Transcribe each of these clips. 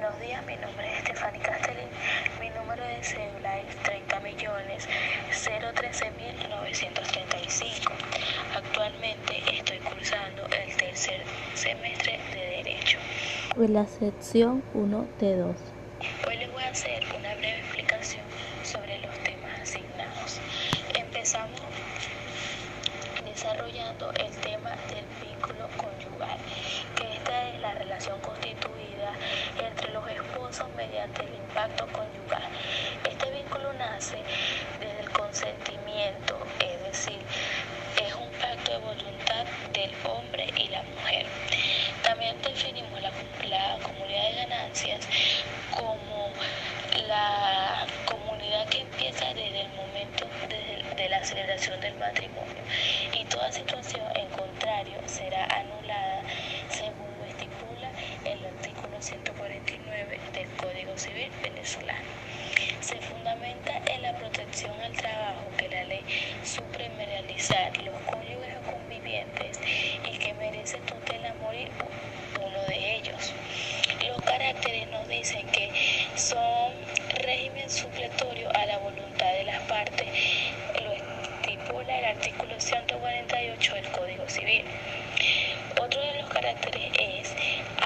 Buenos días, mi nombre es Estefany Castellín. Mi número de cédula es 30 millones 013.935. Actualmente estoy cursando el tercer semestre de Derecho. En la sección 1 de 2. Hoy les voy a hacer una breve explicación sobre los temas asignados. Empezamos desarrollando el tema del vínculo conyugal, que esta es la relación constituida entre los esposos mediante el impacto conyugal. Este vínculo nace desde el consentimiento, es decir, es un pacto de voluntad del hombre y la mujer. También definimos la, la comunidad de ganancias como la comunidad que empieza desde el momento de, de la celebración del matrimonio y toda situación en contrario será anulada según lo estipula el artículo 149 del Código Civil venezolano. Se fundamenta en la protección al trabajo que la ley supreme realizar los cónyuges o convivientes y que merece tutela morir uno de ellos. Nos dicen que son régimen supletorio a la voluntad de las partes, lo estipula el artículo 148 del Código Civil. Otro de los caracteres es,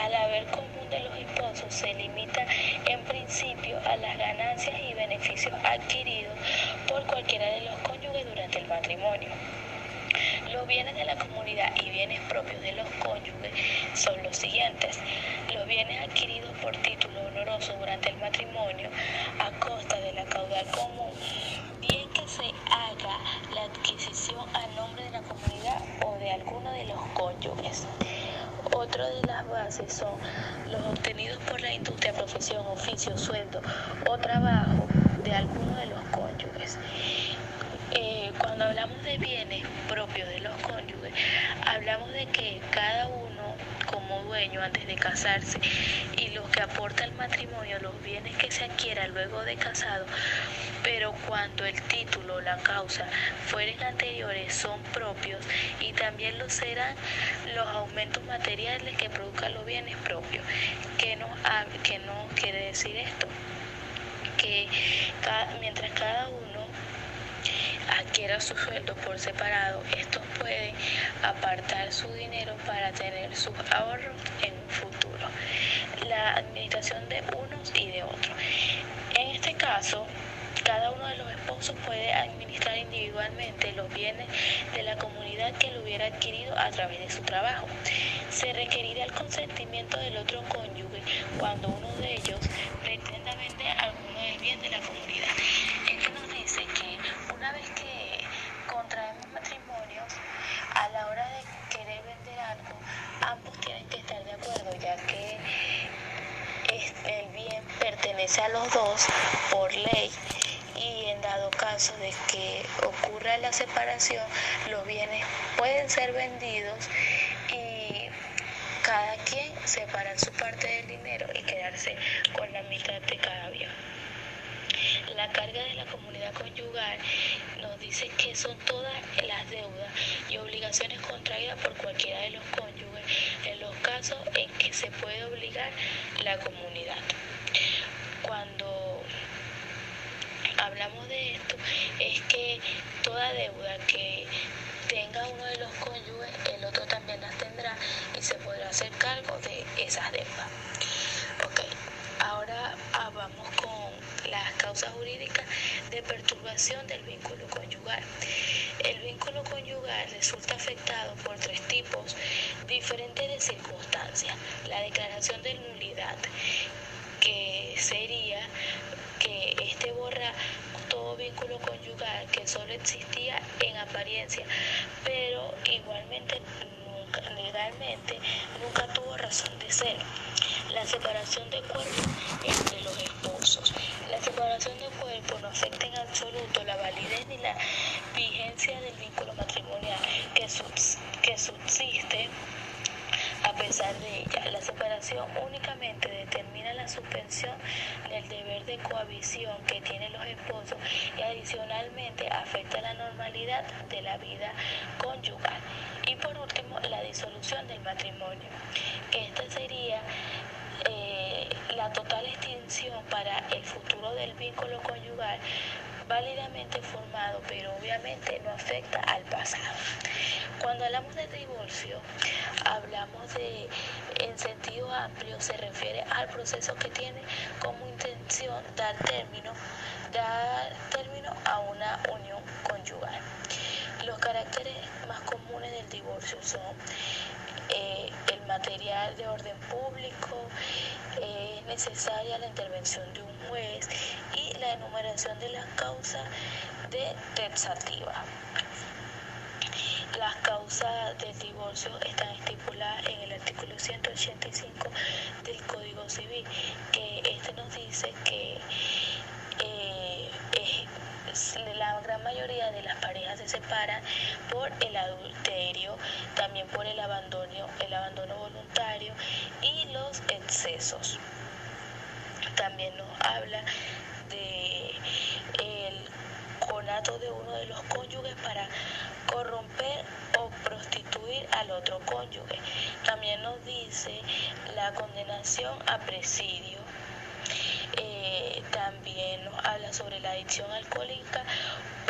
al haber común de los esposos, se limita en principio a las ganancias y beneficios adquiridos por cualquiera de los cónyuges durante el matrimonio. Los bienes de la comunidad y bienes propios de los cónyuges son los siguientes. Los bienes adquiridos por título honoroso durante el matrimonio a costa de la caudal común, bien que se haga la adquisición a nombre de la comunidad o de alguno de los cónyuges. Otra de las bases son los obtenidos por la industria, profesión, oficio, sueldo o trabajo de alguno de los cónyuges. Eh, cuando hablamos de bienes propios de los cónyuges, hablamos de que cada uno como dueño antes de casarse y los que aporta el matrimonio, los bienes que se adquieran luego de casado, pero cuando el título o la causa fueren anteriores son propios y también lo serán los aumentos materiales que produzcan los bienes propios. ¿Qué no, que no quiere decir esto? Que mientras cada uno adquiera su sueldo por separado, estos pueden apartar su dinero para tener sus ahorros en un futuro. La administración de unos y de otros. En este caso, cada uno de los esposos puede administrar individualmente los bienes de la comunidad que lo hubiera adquirido a través de su trabajo. Se requerirá el consentimiento del otro cónyuge cuando uno de ellos pretenda vender alguno del bien de la comunidad. Esto nos dice que una vez que contraemos matrimonios, a la hora de querer vender algo, ambos tienen que estar de acuerdo, ya que el bien pertenece a los dos por ley y en dado caso de que ocurra la separación, los bienes pueden ser vendidos y cada quien separar su parte del dinero y quedarse con la mitad de cada bien. La carga de la comunidad conyugal nos dice que son todas las deudas y obligaciones contraídas por cualquiera de los cónyuges en los casos en que se puede obligar la comunidad. Cuando hablamos de esto es que toda deuda que tenga uno de los cónyuges, el otro también las tendrá y se podrá hacer cargo de esas deudas. Ok, ahora ah, vamos con las causas jurídicas de perturbación del vínculo conyugal. El vínculo conyugal resulta afectado por tres tipos diferentes de circunstancias. La declaración de nulidad, que sería que este borra todo vínculo conyugal que solo existía en apariencia, pero igualmente nunca, legalmente nunca tuvo razón de ser. La separación de cuerpo entre los esposos. La separación de cuerpo no afecta en absoluto la validez ni la vigencia del vínculo matrimonial que, subs, que subsiste La separación únicamente determina la suspensión del deber de cohabitación que tienen los esposos y adicionalmente afecta la normalidad de la vida conyugal. Y por último, la disolución del matrimonio. Esta sería eh, la totalidad intención para el futuro del vínculo conyugal válidamente formado, pero obviamente no afecta al pasado. Cuando hablamos de divorcio, hablamos de, en sentido amplio, se refiere al proceso que tiene como intención dar término, dar término a una unión conyugal. Los caracteres más comunes del divorcio son material de orden público, eh, es necesaria la intervención de un juez y la enumeración de las causas de texativa. Las causas del divorcio están estipuladas en el artículo 185 del Código Civil, que este nos dice que eh, la gran mayoría de las parejas se separan por el adulterio, también por el abandono, los excesos. También nos habla de el conato de uno de los cónyuges para corromper o prostituir al otro cónyuge. También nos dice la condenación a presidio eh, también nos habla sobre la adicción alcohólica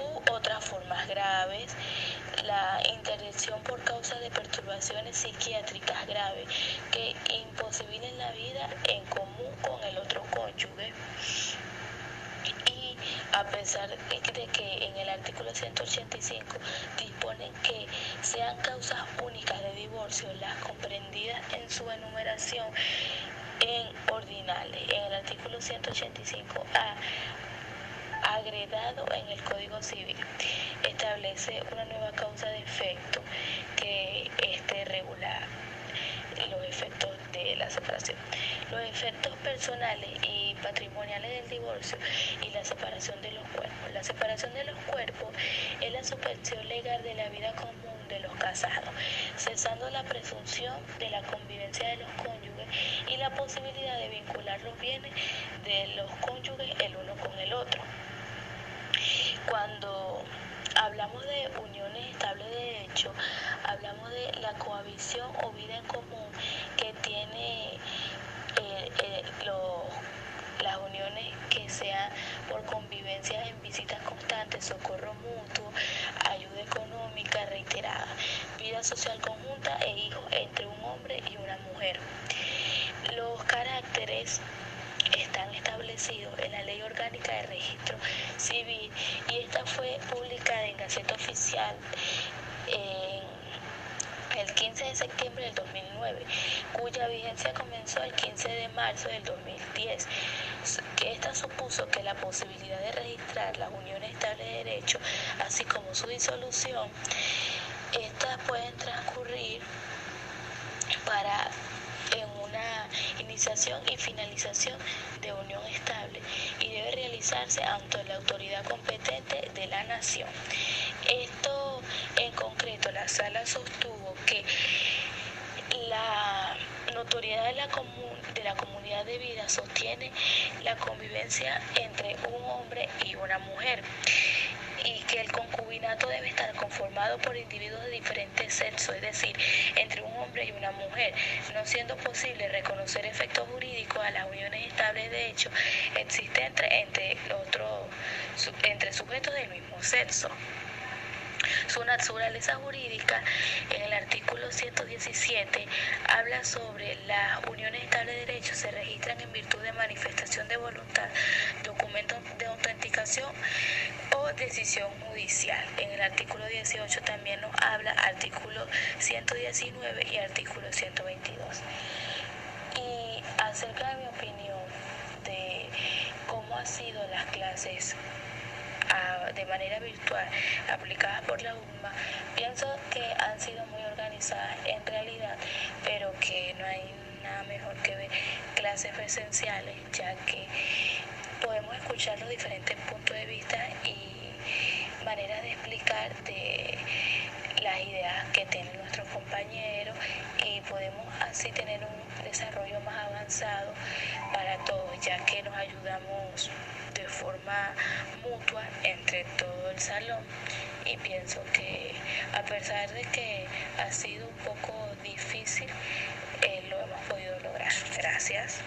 u otras formas graves, la interdicción por causa de perturbaciones psiquiátricas graves que imposibilen la vida en común con el otro cónyuge. Y a pesar de que en el artículo 185 disponen que sean causas únicas de divorcio las comprendidas en su enumeración en ordinales, en el artículo 185A, agregado en el Código Civil, establece una nueva causa de efecto que este regula los efectos de la separación. Los efectos personales y patrimoniales del divorcio y la separación de los cuerpos. La separación de los cuerpos es la suspensión legal de la vida común de los casados, cesando la presunción de la convivencia de los cónyuges y la posibilidad de vincular los bienes de los cónyuges el uno con el otro. Cuando hablamos de uniones estables de hecho, hablamos de la cohabitación o vida en común que tiene eh, eh, las uniones que sean por convivencia en visitas constantes, socorro mutuo, ayuda económica reiterada, vida social conjunta e hijos entre un hombre y una mujer. Los caracteres en la Ley Orgánica de Registro Civil y esta fue publicada en Gaceta Oficial el 15 de septiembre del 2009, cuya vigencia comenzó el 15 de marzo del 2010. Que esta supuso que la posibilidad de registrar las uniones estables de derecho, así como su disolución, estas pueden transcurrir para en y finalización de unión estable y debe realizarse ante la autoridad competente de la nación. Esto en concreto, la sala sostuvo que la notoriedad de la, de la comunidad de vida sostiene la convivencia entre un hombre y una mujer y que el concubinato debe estar conformado por individuos de diferentes sexos, es decir, entre un hombre y una mujer, no siendo posible reconocer efectos jurídicos a las uniones estables de hecho existentes entre, otro, entre sujetos del mismo sexo. Su naturaleza jurídica en el artículo 117 habla sobre las uniones estables de derecho se registran en virtud de manifestación de voluntad, documentos de autenticación decisión judicial. En el artículo 18 también nos habla artículo 119 y artículo 122. Y acerca de mi opinión de cómo han sido las clases de manera virtual aplicadas por la UMA, pienso que han sido muy organizadas en realidad, pero que no hay nada mejor que ver clases presenciales, ya que podemos escuchar los diferentes puntos de vista y maneras de explicar de las ideas que tienen nuestros compañeros y podemos así tener un desarrollo más avanzado para todos, ya que nos ayudamos de forma mutua entre todo el salón y pienso que a pesar de que ha sido un poco difícil, eh, lo hemos podido lograr. Gracias.